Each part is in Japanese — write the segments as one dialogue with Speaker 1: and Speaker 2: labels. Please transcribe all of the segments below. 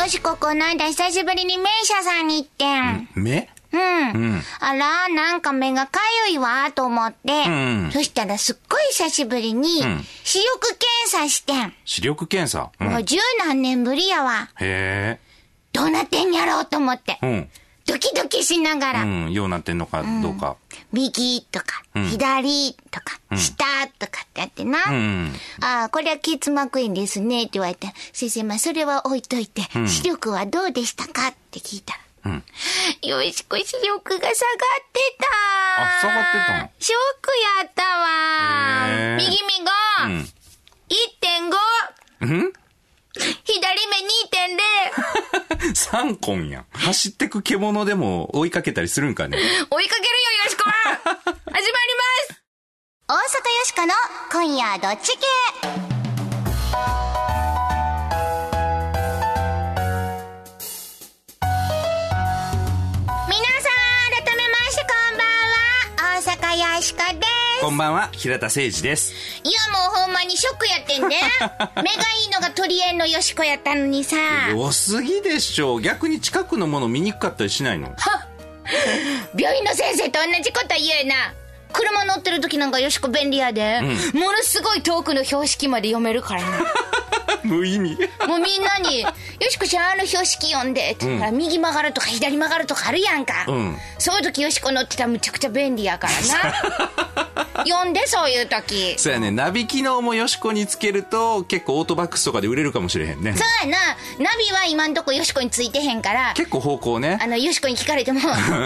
Speaker 1: よしここの間久しぶりに名医者さんに行ってん。
Speaker 2: 目
Speaker 1: うん。
Speaker 2: うん。
Speaker 1: あら、なんか目がかゆいわ、と思って。
Speaker 2: ん
Speaker 1: そしたらすっごい久しぶりに
Speaker 2: ん、
Speaker 1: 視力検査してん。
Speaker 2: 視力検査？うん。へ
Speaker 1: もう十何年ぶりやわ。
Speaker 2: え。
Speaker 1: どうなってんやろうと思って。
Speaker 2: うん。
Speaker 1: ドキドキしながら。
Speaker 2: うん。ようなってんのかどうか。
Speaker 1: 右とか、
Speaker 2: ん
Speaker 1: 左とか、下とかってやってな。
Speaker 2: うん。
Speaker 1: ああ、これは結膜炎ですねって言われて、先生、まあそれは置いといて、視力はどうでしたかって聞いたら。
Speaker 2: うん。
Speaker 1: よしこ視力が下がってた。
Speaker 2: あ下がってたの？
Speaker 1: ショックやったわ。右目が、
Speaker 2: うん。
Speaker 1: 1.5。
Speaker 2: うん？
Speaker 1: 左目2.0。
Speaker 2: 三根やん。走ってく獣でも追いかけたりするんかね。
Speaker 1: 追いかけるよ、よしこは始まります 大阪よしこの今夜どっち系？皆さん、改めましてこんばんは、大阪よしこです。
Speaker 2: こんばんは、平田誠二です。
Speaker 1: いやもうほんまにショックやってんで。目がいいのが鳥園のよしこやったのにさ。
Speaker 2: 良すぎでしょ。逆に近くのもの見にくかったりしないの？
Speaker 1: 病院の先生と同じこと言うな。車乗ってる時なんかよしこ便利やで。ものすごい遠くの標識まで読めるからな。
Speaker 2: 無意味。
Speaker 1: もうみんなに、よしこちゃんあの標識読んで、って言ったら右曲がるとか左曲がるとかあるやんか。
Speaker 2: うん
Speaker 1: そういう時よしこ乗ってたらむちゃくちゃ便利やからな。読んでそういう時。
Speaker 2: そうやね、ナビ機能もよしこにつけると結構オートバックスとかで売れるかもしれへんね。
Speaker 1: そうやな。ナビは今んとこよしこについてへんから、
Speaker 2: 結構方向ね
Speaker 1: あ。の、よしこに聞かれても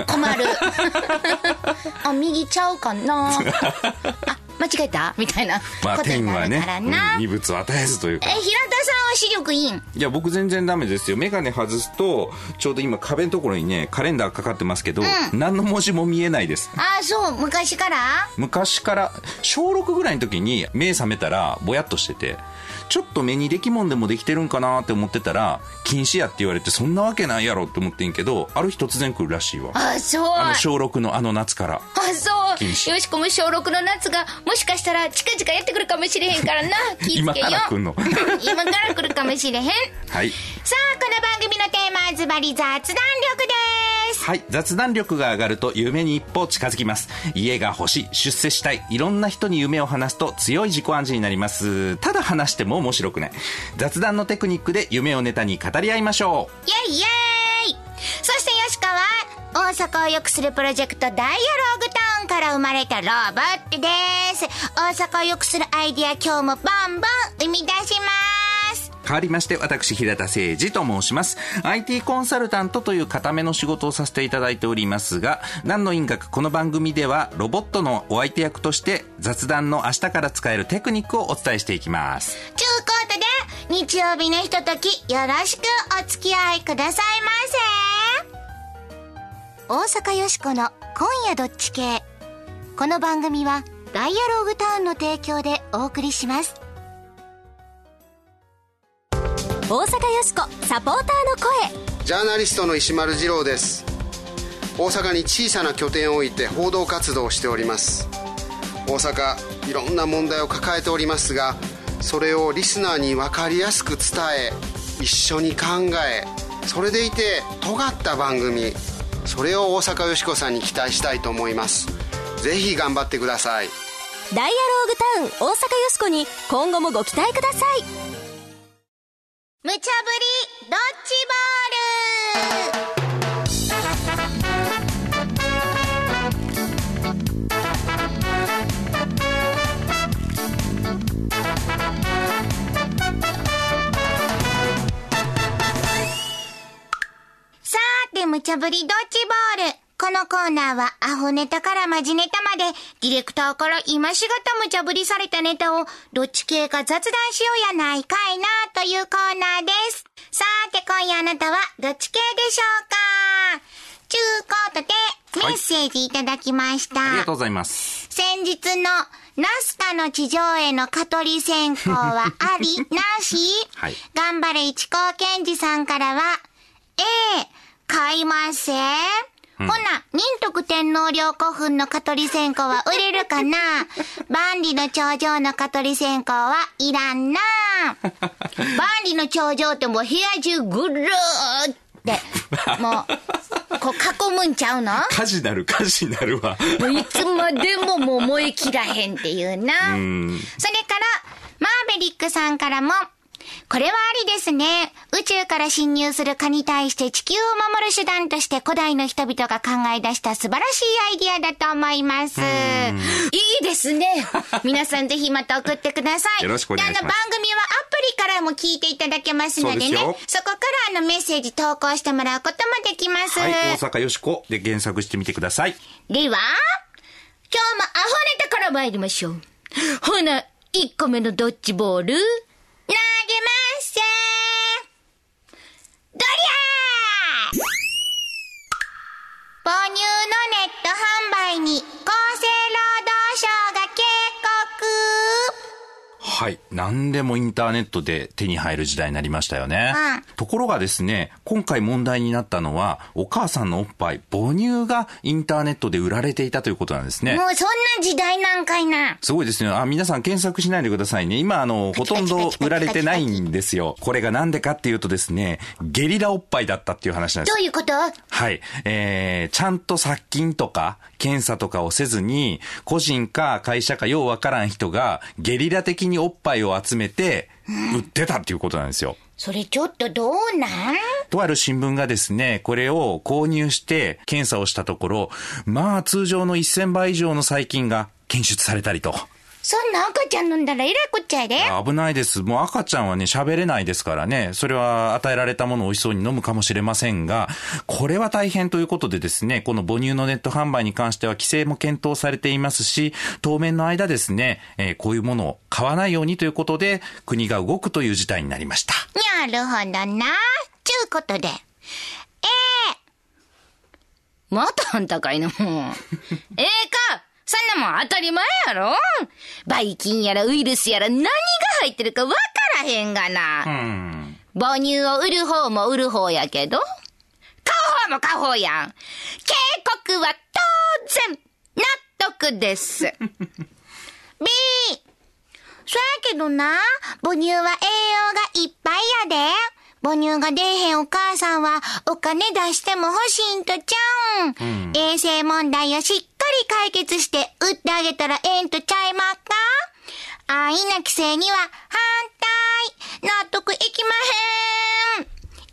Speaker 1: 困る。あ、右ちゃうかな あ、間違えた？みたいな。
Speaker 2: まあ天はね。うん二物を与えずというか。
Speaker 1: え、平田さんは視力いいん？
Speaker 2: いや僕全然ダメですよ。メガネ外すとちょうど今壁のところにねカレンダーかかってますけど、何の文字も見えないです。
Speaker 1: あ、そう、昔から？
Speaker 2: 昔から小6ぐらいの時に目覚めたらぼやっとしててちょっと目にできもんでもできてるんかなって思ってたら禁止やって言われてそんなわけないやろって思ってんけどある日突然来るらしいわ
Speaker 1: あ、そう。
Speaker 2: あの小6のあの夏から
Speaker 1: あ、そう。
Speaker 2: 禁止
Speaker 1: よしこも小6の夏が、もしかしたら近々やってくるかもしれへんからな。気ぃつけよ。
Speaker 2: 今から来んの
Speaker 1: 今から来るかもしれへん。さ
Speaker 2: はい
Speaker 1: あ、この番組のテーマはズバリ雑談力です。
Speaker 2: はい。雑談力が上がると夢に一歩近づきます。家が欲しい、出世したい、いろんな人に夢を話すと強い自己暗示になります。ただ話しても面白くない。雑談のテクニックで夢をネタに語り合いましょう。
Speaker 1: イェイイェイそしてよしかは、大阪を良くするプロジェクトダイアローグタウンから生まれたロボットです。大阪を良くするアイディア今日もバンバン生み出します。
Speaker 2: 変わりまして、私、平田誠二と申します。IT コンサルタントという固めの仕事をさせていただいておりますが、何の因果かこの番組では、ロボットのお相手役として、雑談の明日から使えるテクニックをお伝えしていきます。
Speaker 1: ちゅうことで、日曜日のひととき、よろしくお付き合いくださいませ。大阪よしこの今夜どっち系。この番組は、ダイアログタウンの提供でお送りします。
Speaker 3: 大阪よしこサポーターの声。
Speaker 4: ジャーナリストの石丸次郎です。大阪に小さな拠点を置いて報道活動をしております。大阪いろんな問題を抱えておりますがそれをリスナーに分かりやすく伝え一緒に考えそれでいて尖った番組それを大阪よしこさんに期待したいと思います。ぜひ頑張ってください。
Speaker 3: ダイアローグタウン大阪よしこに今後もご期待ください
Speaker 1: 無茶ぶりドッジボールさーて、無茶ぶりドッジボール。このコーナーは、アホネタからマジネタまで、ディレクターから今しがた無茶ぶりされたネタを、どっち系か雑談しようやないかいな、というコーナーです。さーて、今夜あなたは、どっち系でしょうか?ちゅうことで、メッセージいただきました。
Speaker 2: ありがとうございます。
Speaker 1: 先日のナスカの地上絵の蚊取り線香はありなし、
Speaker 2: はい
Speaker 1: 頑張れ一高健二さんからは、A、買いません？ほな、仁徳天皇陵古墳の蚊取り線香は売れるかな？万里の長城の蚊取り線香はいらんな。万里の頂上ってもう部屋中ぐるーって、もう、こう囲むんちゃうの？
Speaker 2: 火事なる、火事なるわ。
Speaker 1: もういつまでももう燃え切らへんっていうな。それから、マーベリックさんからも、これはありですね。宇宙から侵入する蚊に対して地球を守る手段として古代の人々が考え出した素晴らしいアイディアだと思います。いいですね。皆さんぜひまた送ってください。
Speaker 2: よろしくお願いします
Speaker 1: であの番組はアプリからも聞いていただけますのでね。
Speaker 2: そ
Speaker 1: こからあのメッセージ投稿してもらうこともできます。
Speaker 2: はい、大阪よしこで検索してみてください。
Speaker 1: では、今日もアホネタから参りましょう。ほな、1個目のドッジボール、投げます母乳のネット販売に
Speaker 2: はい。何でもインターネットで手に入る時代になりましたよね。
Speaker 1: うん
Speaker 2: ところがですね、今回問題になったのは、お母さんのおっぱい、母乳がインターネットで売られていたということなんですね
Speaker 1: 告。もうそんな時代なんかいな。
Speaker 2: すごいですね。あ、皆さん検索しないでくださいね。今、あの、ほとんど売られてないんですよ。これがなんでかっていうとですね、ゲリラおっぱいだったっていう話なんです
Speaker 1: どういうこと？
Speaker 2: はい。えー、ちゃんと殺菌とか、検査とかをせずに、個人か会社かようわからん人が、ゲリラ的におっぱいを集めて、売ってたっていうことなんですよ。
Speaker 1: それちょっとどうなん？
Speaker 2: とある新聞がですね、これを購入して検査をしたところ、まあ通常の1000倍以上の細菌が検出されたりと。
Speaker 1: そんな赤ちゃん飲んだらえらいこっちゃやで。
Speaker 2: 危ないです。もう赤ちゃんはね、喋れないですからね。それは与えられたものを美味しそうに飲むかもしれませんが、これは大変ということでですね、この母乳のネット販売に関しては規制も検討されていますし、当面の間ですね、えーこういうものを買わないようにということで、国が動くという事態になりました。
Speaker 1: なるほどな。ちゅうことで。ええまたあんたかいな、も う。ええかそんなもん当たり前やろバイキンやらウイルスやら何が入ってるかわからへんがな。
Speaker 2: うん。
Speaker 1: 母乳を売る方も売る方やけど、買う方も買う方やん。警告は当然、納得です。B、そやけどな、母乳は栄養がいっぱいやで。母乳が出えへんお母さんはお金出しても欲しいんとちゃうん。衛生問題をしっかり解決して売ってあげたらええんとちゃいまっか？安易な規制には反対。納得いき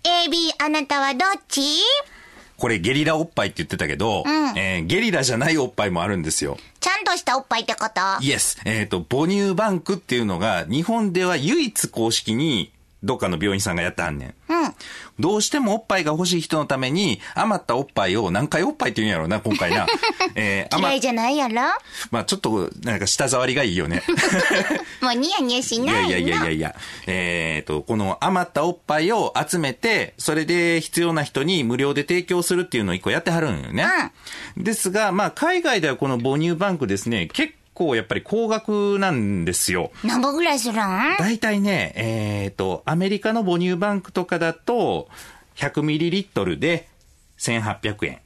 Speaker 1: まへん。AB あなたはどっち？
Speaker 2: これゲリラおっぱいって言ってたけど、えーゲリラじゃないおっぱいもあるんですよ。
Speaker 1: ちゃんとしたおっぱいってこと？
Speaker 2: イエス。えっ、と、母乳バンクっていうのが、日本では唯一公式に、どっかの病院さんがやってはんねん。
Speaker 1: うん。
Speaker 2: どうしてもおっぱいが欲しい人のために、余ったおっぱいを、何回おっぱいって言うんやろうな、今回な。えー、
Speaker 1: 嫌いじゃないやろ？
Speaker 2: まあちょっと、なんか舌触りがいいよね。
Speaker 1: もうニヤニヤし
Speaker 2: い
Speaker 1: ないの
Speaker 2: やいやいやいやいや。えっ、と、この余ったおっぱいを集めて、それで必要な人に無料で提供するっていうのを一個やってはるんよね。ですが、まあ海外ではこの母乳バンクですね、結構やっぱり高額なんですよ。
Speaker 1: 何本ぐらいするん？
Speaker 2: 大体ね、えっ、と、アメリカの母乳バンクとかだと、100ml で1800円。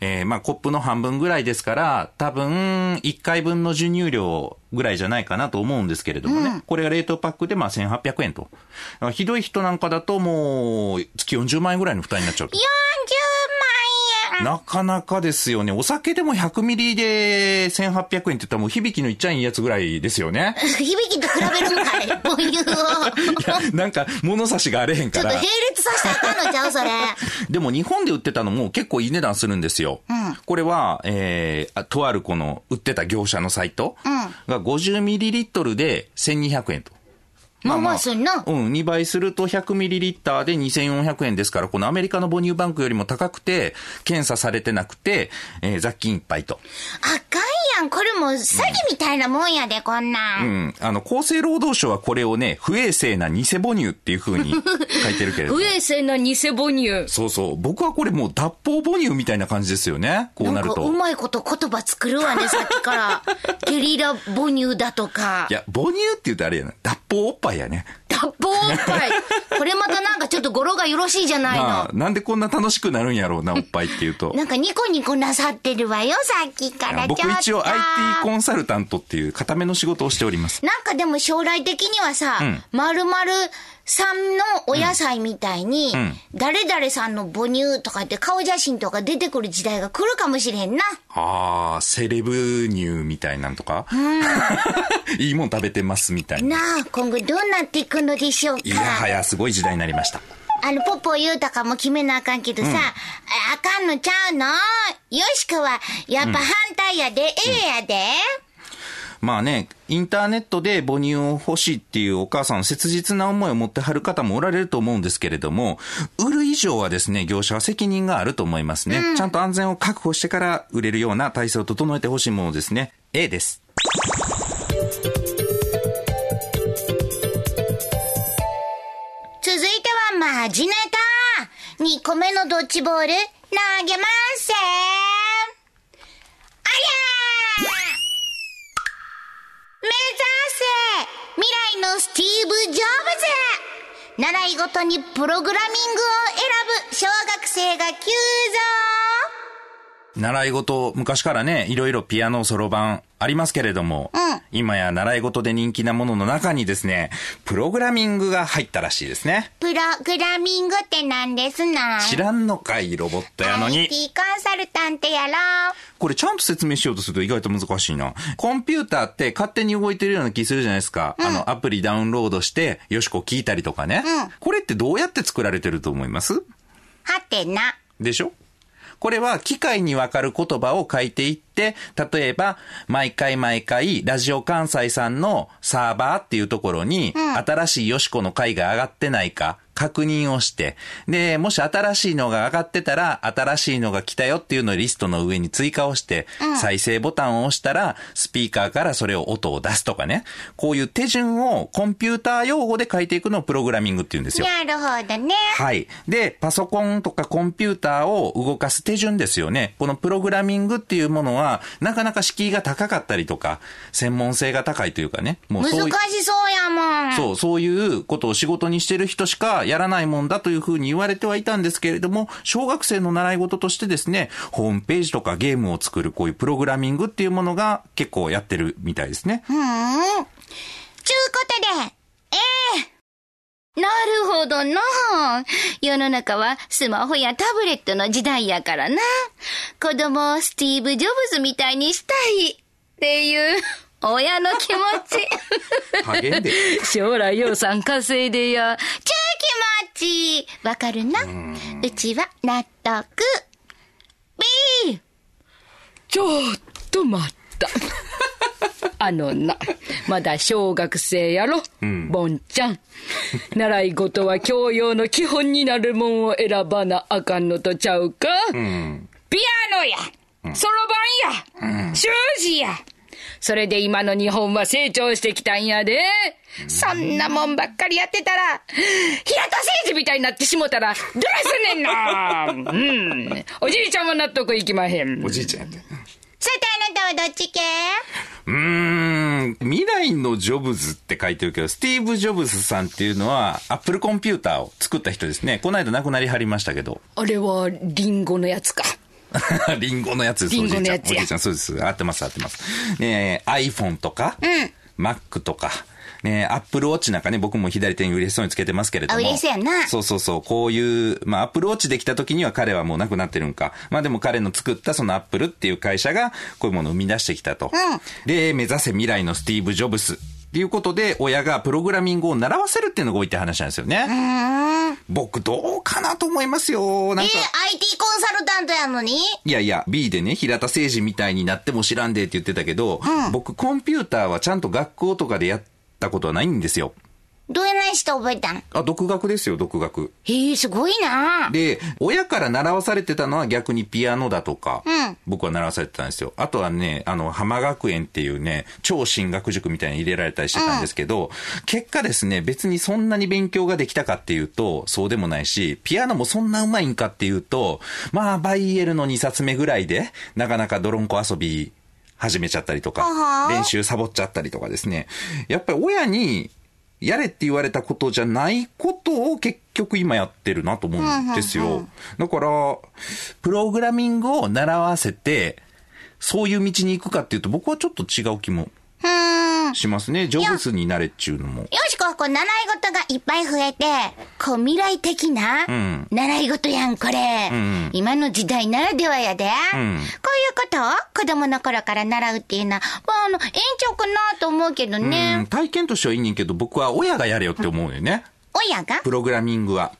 Speaker 2: えーまあコップの半分ぐらいですから、多分1回分の授乳量ぐらいじゃないかなと思うんですけれどもね。これが冷凍パックでまあ1800円と。ひどい人なんかだともう月40万円ぐらいの負担になっちゃうと。
Speaker 1: 40万円
Speaker 2: なかなかですよね。お酒でも100ミリで1800円って言ったらもう響きのいっちゃいいやつぐらいですよね。
Speaker 1: 響きと比べるんかい 母乳を。
Speaker 2: なんか物差しがあれへんから
Speaker 1: ちょっと並。列させたらあかんのちゃうそれ。
Speaker 2: でも日本で売ってたのも結構いい値段するんですよ。これは、えーあ、とあるこの売ってた業者のサイトが 50ml で1200円と。
Speaker 1: まあまあすんな。
Speaker 2: うん、2倍すると 100ml で2400円ですから、このアメリカの母乳バンクよりも高くて、検査されてなくて、えー雑菌いっぱいと。
Speaker 1: あかんやん。これもう詐欺みたいなもんやで、こんな。
Speaker 2: うんん。あの、厚生労働省はこれをね、不衛生な偽母乳っていう風に書いてるけれども。
Speaker 1: 不衛生な偽母乳。
Speaker 2: そうそう。僕はこれもう脱法母乳みたいな感じですよね。こうなると。
Speaker 1: んかうまいこと言葉作るわね、さっきから。ゲリラ母乳だとか
Speaker 2: い。や、母乳って言うとあれやな。脱法おっぱいやね。
Speaker 1: 脱法超おっぱい。これまたなんかちょっと語呂がよろしいじゃない
Speaker 2: ま あ
Speaker 1: の。
Speaker 2: なんでこんな楽しくなるんやろうな、おっぱいっていうと。
Speaker 1: なんかニコニコなさってるわよ、さっきから。
Speaker 2: 僕一応 IT コンサルタントっていう固めの仕事をしております。
Speaker 1: なんかでも将来的にはさ、まるまるさんのお野菜みたいに、誰々さんの母乳とかって顔写真とか出てくる時代が来るかもしれんな。
Speaker 2: ああ、セレブ乳みたいなんとか、いいもん食べてますみたいな。
Speaker 1: なあ、今後どうなっていくのでしょうか。
Speaker 2: いやはや、すごい時代になりました。
Speaker 1: あの、ポポ言うたかも決めなあかんけどさ、ああかんのちゃうの？よしくは、やっぱ反対やで、ええやで。
Speaker 2: まあね、インターネットで母乳を欲しいっていうお母さん、切実な思いを持ってはる方もおられると思うんですけれども、売る以上はですね、業者は責任があると思いますね。ちゃんと安全を確保してから売れるような体制を整えてほしいものですね。A です。
Speaker 1: 続いてはマジネタ。2個目のドッジボール、投げますせありゃー目指せ未来のスティーブ・ジョブズ。習い事にプログラミングを選ぶ小学生が急増。
Speaker 2: 習い事、昔からね、いろいろピアノ、そろばんありますけれども、今や習い事で人気なものの中にですね、プログラミングが入ったらしいですね。
Speaker 1: プログラミングって何ですな？
Speaker 2: 知らんのかい、ロボットやのに。
Speaker 1: IT コンサルタントやろ
Speaker 2: これちゃんと説明しようとすると意外と難しいな。コンピューターって勝手に動いてるような気するじゃないですか。あの、アプリダウンロードして、よしこ聞いたりとかね。これってどうやって作られてると思います？
Speaker 1: はてな。
Speaker 2: でしょ？これは機械にわかる言葉を書いていって、例えば、毎回毎回、ラジオ関西さんのサーバーっていうところに、新しいよしこの回が上がってないか、確認をして、で、もし新しいのが上がってたら、新しいのが来たよっていうのをリストの上に追加をして、再生ボタンを押したら、スピーカーからそれを音を出すとかね。こういう手順をコンピューター用語で書いていくのをプログラミングって言うんですよ。
Speaker 1: なるほどね。
Speaker 2: はい。で、パソコンとかコンピューターを動かす手順ですよね。このプログラミングっていうものは、なかなか敷居が高かったりとか、専門性が高いというかね。もう。
Speaker 1: 難しそうやもん。
Speaker 2: そう、そういうことを仕事にしてる人しかやらないもんだというふうに言われてはいたんですけれども、小学生の習い事としてですね、ホームページとかゲームを作るこういうプログラミングっていうものが結構やってるみたいですね。
Speaker 1: うーん。ちゅうことで、ええなるほどな。世の中はスマホやタブレットの時代やからな。子供をスティーブ・ジョブズみたいにしたいっていう親の気持ち。
Speaker 2: 励んで。
Speaker 5: 将来予算稼いでや。
Speaker 1: ち気持ち。わかるな？うちは納得。B!
Speaker 5: ちょっと待った。あのな、まだ小学生やろ、ボンちゃん。習い事は教養の基本になるもんを選ばなあかんのとちゃうか、ピアノや、そろばんや、習字や。それで今の日本は成長してきたんやで。そんなもんばっかりやってたら、平田誠二みたいになってしもたら、どないすんねんな。うん。おじいちゃんは納得いきまへん。
Speaker 2: おじいちゃんやって。
Speaker 1: さてあなたはどっち系？
Speaker 2: うーん、未来のジョブズって書いてるけど、スティーブ・ジョブズさんっていうのは、アップルコンピューターを作った人ですね。この間亡くなりはりましたけど。
Speaker 5: あれは、リンゴのやつか。
Speaker 2: リンゴのやつです、
Speaker 5: リ
Speaker 2: おじいちゃん。
Speaker 5: ンゴのやつや
Speaker 2: おじいちゃん、そうです。合ってます、合ってます。ねえ iPhone とか、Mac とか、ねえ、アップルウォッチなんかね、僕も左手に嬉しそうにつけてますけれども。
Speaker 1: あ嬉しそうやな
Speaker 2: そうそうそう。こういう、まあ、アップルウォッチできた時には彼はもう亡くなってるんか。まあでも彼の作ったそのアップルっていう会社が、こういうものを生み出してきたと。で、目指せ未来のスティーブ・ジョブス。っていうことで、親がプログラミングを習わせるっていうのが多いって話なんですよね。僕、どうかなと思いますよ。なん
Speaker 1: え
Speaker 2: か。
Speaker 1: IT コンサルタントやのに？
Speaker 2: いやいや、B でね、平田誠二みたいになっても知らんでって言ってたけど、僕、コンピューターはちゃんと学校とかでやったことはないんですよ。
Speaker 1: どうやないして覚えたん？
Speaker 2: あ、独学ですよ、独学。
Speaker 1: へえ、すごいな。
Speaker 2: で、親から習わされてたのは逆にピアノだとか、
Speaker 1: うん
Speaker 2: 僕は習わされてたんですよ。あとはね、あの、浜学園っていうね、超進学塾みたいに入れられたりしてたんですけど、結果ですね、別にそんなに勉強ができたかっていうと、そうでもないし、ピアノもそんな上手いんかっていうと、まあ、バイエルの2冊目ぐらいで、なかなか泥んこ遊び始めちゃったりとか、練習サボっちゃったりとかですね。やっぱり親に、やれって言われたことじゃないことを結局今やってるなと思うんですよ。だから、プログラミングを習わせて、そういう道に行くかっていうと僕はちょっと違う気も
Speaker 1: うん。
Speaker 2: しますね。ジョブズになれっちゅうのも。
Speaker 1: よしこはこう習い事がいっぱい増えて、こう未来的な、
Speaker 2: ん
Speaker 1: 習い事やん、これ、
Speaker 2: ん
Speaker 1: 今の時代ならではやで。
Speaker 2: ん
Speaker 1: こういうことを子供の頃から習うっていうのは、まあ、あの、ええんちゃうかなと思うけど
Speaker 2: うん、
Speaker 1: ね。
Speaker 2: 体験としてはいいねんけど、僕は親がやれよって思うよね。
Speaker 1: 親が？
Speaker 2: プログラミングは。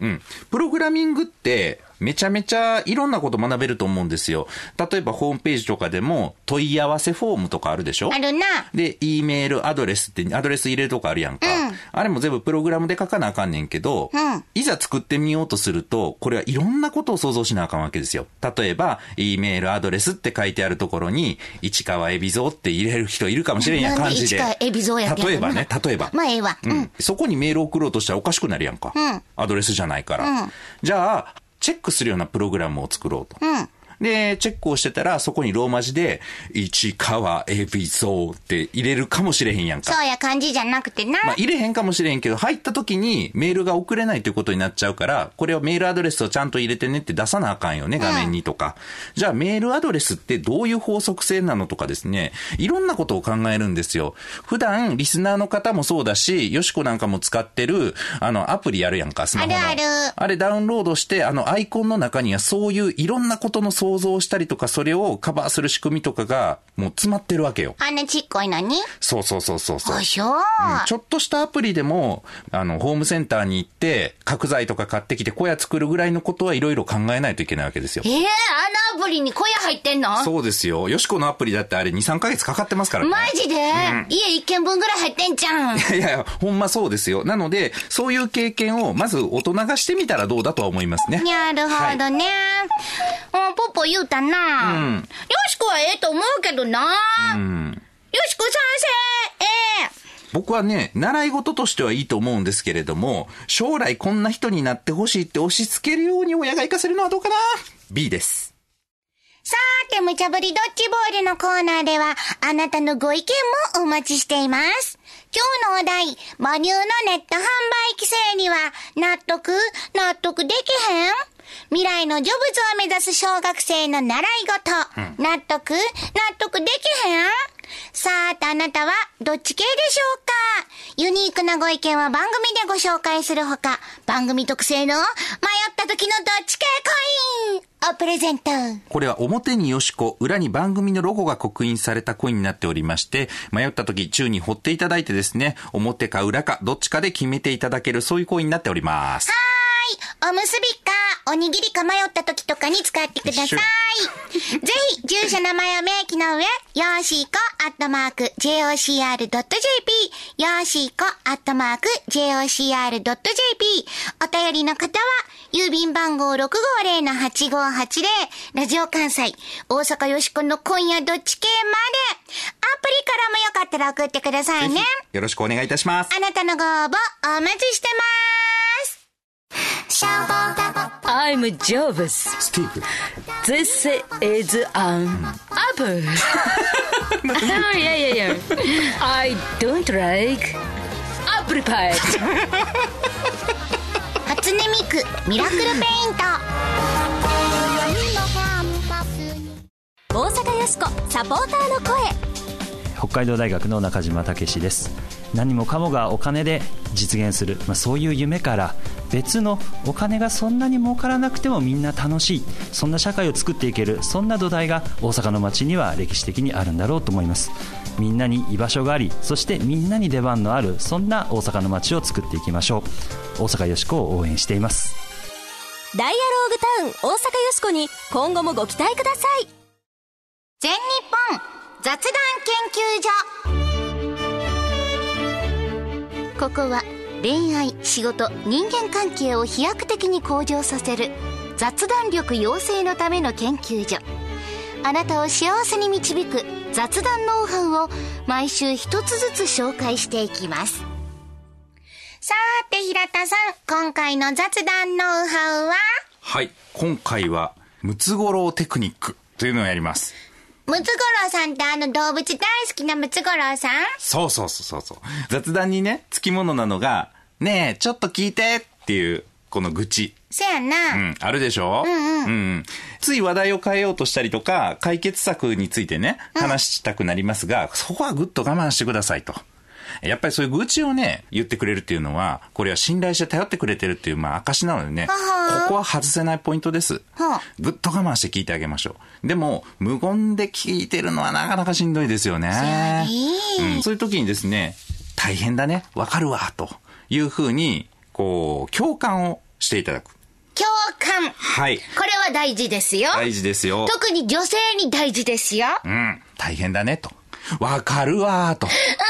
Speaker 1: うん。
Speaker 2: うん。プログラミングって、めちゃめちゃいろんなこと学べると思うんですよ。例えばホームページとかでも問い合わせフォームとかあるでしょ？
Speaker 1: あるな。
Speaker 2: で、E メールアドレスって、アドレス入れるとこあるやんか。
Speaker 1: うん
Speaker 2: あれも全部プログラムで書かなあかんねんけど、
Speaker 1: うん
Speaker 2: いざ作ってみようとすると、これはいろんなことを想像しなあかんわけですよ。例えば、E メールアドレスって書いてあるところに、市川海老蔵って入れる人いるかもしれんや感じで。
Speaker 1: 市川海老蔵や
Speaker 2: 例えばね、例えば。
Speaker 1: まあええわ。
Speaker 2: う
Speaker 1: うんん。
Speaker 2: そこにメール送ろうとしたらおかしくなるやんか。
Speaker 1: うん
Speaker 2: アドレスじゃないから。
Speaker 1: うん
Speaker 2: じゃあ、チェックするようなプログラムを作ろうと。
Speaker 1: うん。
Speaker 2: で、チェックをしてたら、そこにローマ字で、市川エビゾーって入れるかもしれへんやんか。
Speaker 1: そうや、漢字じゃなくてな。
Speaker 2: まあ、入れへんかもしれへんけど、入った時にメールが送れないということになっちゃうから、これをメールアドレスをちゃんと入れてねって出さなあかんよね、画面にとか。じゃあ、メールアドレスってどういう法則性なのとかですね、いろんなことを考えるんですよ。普段、リスナーの方もそうだし、よしこなんかも使ってる、あの、アプリあるやんか、スマホの。
Speaker 1: あるある
Speaker 2: あれダウンロードして、あの、アイコンの中にはそういういろんなことの想像をしたりとか、それをカバーする仕組みとかが、もう詰まってるわけよ。
Speaker 1: あんなちっこいのに？
Speaker 2: そうそうそうそうそう。
Speaker 1: あ、そう。
Speaker 2: ちょっとしたアプリでも、あの、ホームセンターに行って、角材とか買ってきて小屋作るぐらいのことはいろいろ考えないといけないわけですよ
Speaker 1: え。えあのアプリに小屋入ってんの？
Speaker 2: そうですよ。よしこのアプリだってあれ2、3ヶ月かかってますからね。
Speaker 1: マジで、家一軒分ぐらい入ってんじゃん。
Speaker 2: いやいや、ほんまそうですよ。なので、そういう経験を、まず大人がしてみたらどうだとは思いますね。
Speaker 1: なるほどね。うん、ポッポ言うたな。
Speaker 2: うん
Speaker 1: よしこはええと思うけどな。
Speaker 2: うん。
Speaker 1: よしこ賛成ええ
Speaker 2: 僕はね、習い事としてはいいと思うんですけれども、将来こんな人になってほしいって押し付けるように親が行かせるのはどうかな ?B です。
Speaker 1: さーて、無茶ぶりドッジボールのコーナーでは、あなたのご意見もお待ちしています。今日のお題、母乳のネット販売規制には、納得？納得できへん？未来のジョブズを目指す小学生の習い事、納得？納得できへん？さーてあなたはどっち系でしょうか？ユニークなご意見は番組でご紹介するほか、番組特製の迷った時のどっち系コイン。をプレゼント。
Speaker 2: これは表によしこ、裏に番組のロゴが刻印されたコインになっておりまして、迷った時、宙に掘っていただいてですね、表か裏かどっちかで決めていただける、そういうコインになっております。
Speaker 1: はーい。おむすびか、おにぎりか迷った時とかに使ってください。ぜひ、住所名前を明記の上、よーしーこ、アットマーク、jocr.jp、よーしーこ、アットマーク、jocr.jp、お便りの方は、郵便番号650-8580、ラジオ関西、大阪よしこの今夜どっち系まで、アプリからもよかったら送ってくださいね。
Speaker 2: よろしくお願いいたします。
Speaker 1: あなたのご応募、お待ちしてます。シャボタボ
Speaker 5: I'm Jobs.
Speaker 2: スティーブ。
Speaker 5: This is an apple. いやいやいや。I don't like apple pie.
Speaker 1: 初音ミク、ミラクルペイント。
Speaker 3: 大阪よしこサポーターの声
Speaker 6: 北海道大学の中島武史です。何もかもがお金で実現する、まあ、そういう夢から別のお金がそんなに儲からなくてもみんな楽しい。そんな社会を作っていける。そんな土台が大阪の街には歴史的にあるんだろうと思います。みんなに居場所がありそしてみんなに出番のあるそんな大阪の街を作っていきましょう。大阪よしこを応援しています。
Speaker 3: ダイアローグタウン大阪よしこに今後もご期待ください。
Speaker 1: 全日本雑談研究所。ここは恋愛、仕事、人間関係を飛躍的に向上させる雑談力養成のための研究所。あなたを幸せに導く雑談ノウハウを毎週一つずつ紹介していきます。さーて平田さん、今回の雑談ノウハウは？
Speaker 2: はい。今回は、ムツゴロウテクニックというのをやります。
Speaker 1: ムムツゴロウさんってあの動物大好きなムツゴロウさん？
Speaker 2: そうそうそうそうそう。雑談にね、つきものなのが、ねえ、ちょっと聞いてっていう、この愚痴。
Speaker 1: せやな。
Speaker 2: うん、あるでしょ？うんうん。つい話題を変えようとしたりとか、解決策についてね、話したくなりますが、そこはぐっと我慢してくださいと。やっぱりそういう愚痴をね、言ってくれるっていうのは、これは信頼して頼ってくれてるっていう、まあ、証なのでね、ここは外せないポイントです
Speaker 1: はあ。
Speaker 2: ぐっと我慢して聞いてあげましょう。でも、無言で聞いてるのはなかなかしんどいですよね。うん、そういう時にですね、大変だね、わかるわ、というふうに、こう、共感をしていただく。
Speaker 1: 共感。
Speaker 2: はい。
Speaker 1: これは大事ですよ。
Speaker 2: 大事ですよ。
Speaker 1: 特に女性に大事ですよ。
Speaker 2: うん、大変だね、と。わかるわ、と。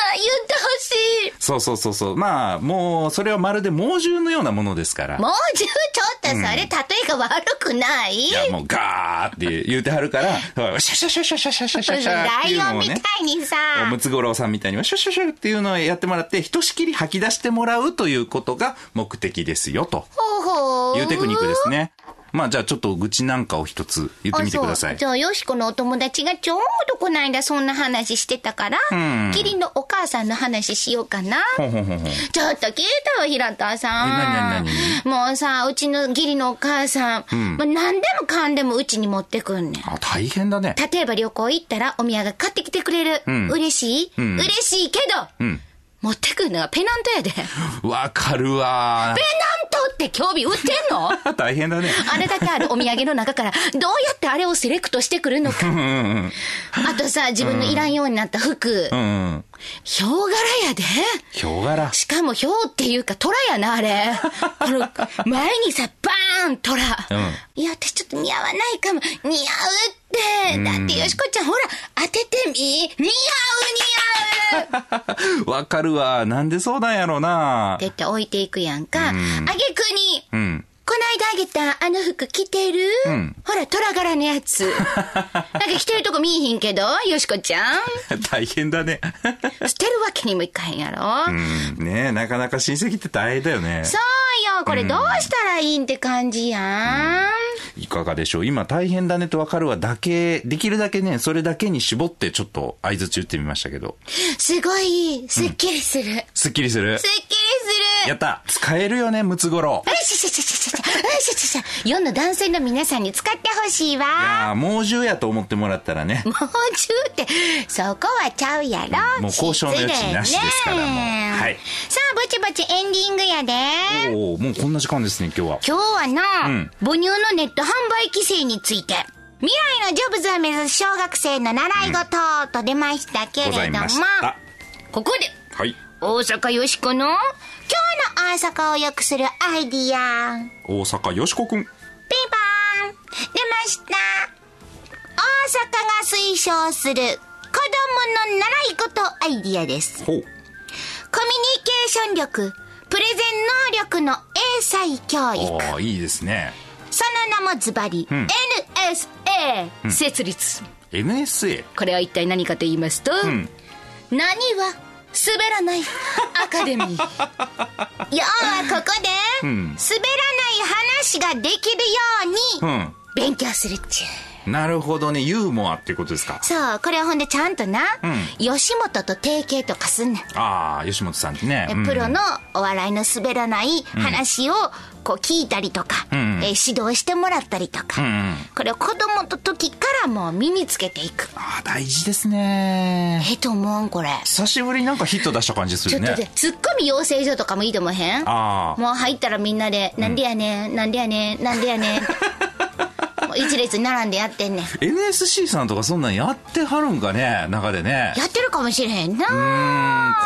Speaker 2: そうそうそうそう。まあ、もう、それはまるで猛獣のようなものですから。
Speaker 1: もうちょっとそれ、例えが悪くない？
Speaker 2: いや、もうガーって言うてはるから、シャシャシャシャシャシャシャシャシャって
Speaker 1: ライオンみた
Speaker 2: い
Speaker 1: にさ。
Speaker 2: ムツゴロウさんみたいにはシュシュシュっていうのをやってもらって、ひとしきり吐き出してもらうということが目的ですよ、と
Speaker 1: ほうほう。
Speaker 2: いうテクニックですね。まあ、じゃあちょっと愚痴なんかを一つ言ってみてください
Speaker 1: あそう。じゃあ、よしこのお友達がちょうどこの間そんな話してたから、
Speaker 2: ん
Speaker 1: キリンのお母さんの話しようかな。
Speaker 2: ほんほんほ。
Speaker 1: ちょっと聞いたわ、平田さん。もうさ、うちの義理のお母さん、もう何でもかんでもうちに持ってくんねん。
Speaker 2: あ、大変だね。
Speaker 1: 例えば旅行行ったらお土産買ってきてくれる。
Speaker 2: ん
Speaker 1: 嬉しい、
Speaker 2: ん
Speaker 1: 嬉しいけど、
Speaker 2: うん。
Speaker 1: 持ってくるのはペナントやで。ペナン
Speaker 2: わかるわ
Speaker 1: トって興味売ってんの？
Speaker 2: 大変だね。
Speaker 1: あれだけあるお土産の中から、どうやってあれをセレクトしてくるのか。
Speaker 2: うんうん
Speaker 1: あとさ、自分のいらんようになった服。
Speaker 2: うん。うんうん。
Speaker 1: ヒョウ柄やで。
Speaker 2: ヒョウ柄。
Speaker 1: しかもヒョウっていうか虎やな、あれ。あの、前にさ、バーン虎。
Speaker 2: うん
Speaker 1: いや、私ちょっと似合わないかも。似合うって。だってよしこちゃん、ほら、当ててみ。似合う、似合う。
Speaker 2: わかるわ。なんでそうなんやろうな
Speaker 1: って言って置いていくやんか。あげくに、
Speaker 2: うん。
Speaker 1: こないだあげたあの服着てる、
Speaker 2: ん
Speaker 1: ほら、虎柄のやつ。なんか着てるとこ見えひんけど、よしこちゃん。
Speaker 2: 大変だね。
Speaker 1: 捨てるわけにもいかへんやろ？
Speaker 2: うん。ねえ、なかなか親戚って大変だよね。
Speaker 1: そうよ、これどうしたらいいんって感じやん。
Speaker 2: いかがでしょう今大変だねとわかるわだけ、できるだけね、それだけに絞ってちょっと合図打ってみましたけど。
Speaker 1: すごい、すっきりする。
Speaker 2: すっきりする
Speaker 1: すっきりする。
Speaker 2: やった使えるよね、ムツゴロウ。
Speaker 1: よしよしよしよしよしよしよしよし世の男性の皆さんに使ってほしいわ。
Speaker 2: ああ、猛獣やと思ってもらったらね。
Speaker 1: 猛獣って、そこはちゃうやろ。
Speaker 2: もう交渉の余地なしですからもうはい
Speaker 1: さあ、ぼちぼちエンディングやで。
Speaker 2: おおもうこんな時間ですね、今日は。
Speaker 1: 今日はな、
Speaker 2: うん
Speaker 1: 母乳のネット販売規制について、未来のジョブズを目指す小学生の習い事と出ましたけれども。ここで、
Speaker 2: はい。
Speaker 1: 大阪よしこの大阪を良くするアイディア。
Speaker 2: 大阪よしこくん。
Speaker 1: ピンポーン出ました大阪が推奨する子供の習い事アイディアです。
Speaker 2: ほう。
Speaker 1: コミュニケーション力、プレゼン能力の英才教育。
Speaker 2: おおいいですね。
Speaker 1: その名もズバリ、
Speaker 2: ん
Speaker 1: NSA、設立。
Speaker 2: NSA。
Speaker 5: これは一体何かと言いますと、
Speaker 2: ん
Speaker 1: 何は滑らないアカデミー。要はここで、
Speaker 2: ん
Speaker 1: 滑らない話ができるように、
Speaker 2: うん。
Speaker 1: 勉強するっちゅう。
Speaker 2: なるほどね、ユーモアっていうことですか。
Speaker 1: そう、これはほんでちゃんとな、
Speaker 2: ん
Speaker 1: 吉本と提携とかすんねん。
Speaker 2: ああ、吉本さんってね。うん
Speaker 1: プロのお笑いの滑らない話をこう聞いたりとか、
Speaker 2: んうん
Speaker 1: えー指導してもらったりとか、
Speaker 2: うんうん
Speaker 1: これを子供の時からもう身につけていく。
Speaker 2: ああ、大事ですね。
Speaker 1: ええと思うんこれ。
Speaker 2: 久しぶりになんかヒット出した感じするね。
Speaker 1: ちょっとで、ツッコミ養成所とかもいいと思へん？
Speaker 2: ああ。
Speaker 1: もう入ったらみんなで、なんでやねん、なんでやねん、なんでやねん。一列に並んでやってんねん。
Speaker 2: NSC さんとかそんなんやってはるんかね、中でね。
Speaker 1: やってるかもしれへんな。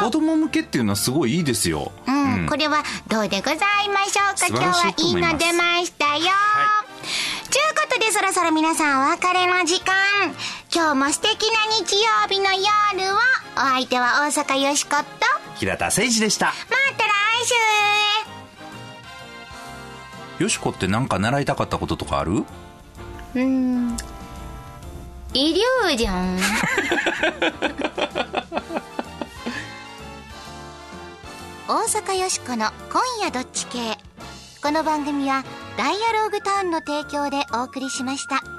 Speaker 2: うん、子供向けっていうのはすごいいいですよ。
Speaker 1: うん、これはどうでございましょうか？今日はいいの出ましたよ、ちゅうことでそろそろ皆さんお別れの時間今日も素敵な日曜日の夜をお相手は大阪よしことま
Speaker 2: 平田誠二でした。
Speaker 1: た来
Speaker 2: よしこってなんか習いたかったこととかある？
Speaker 1: 週うん 大阪よしこの「今夜どっち系」この番組は「ダイアローグタウン」の提供でお送りしました。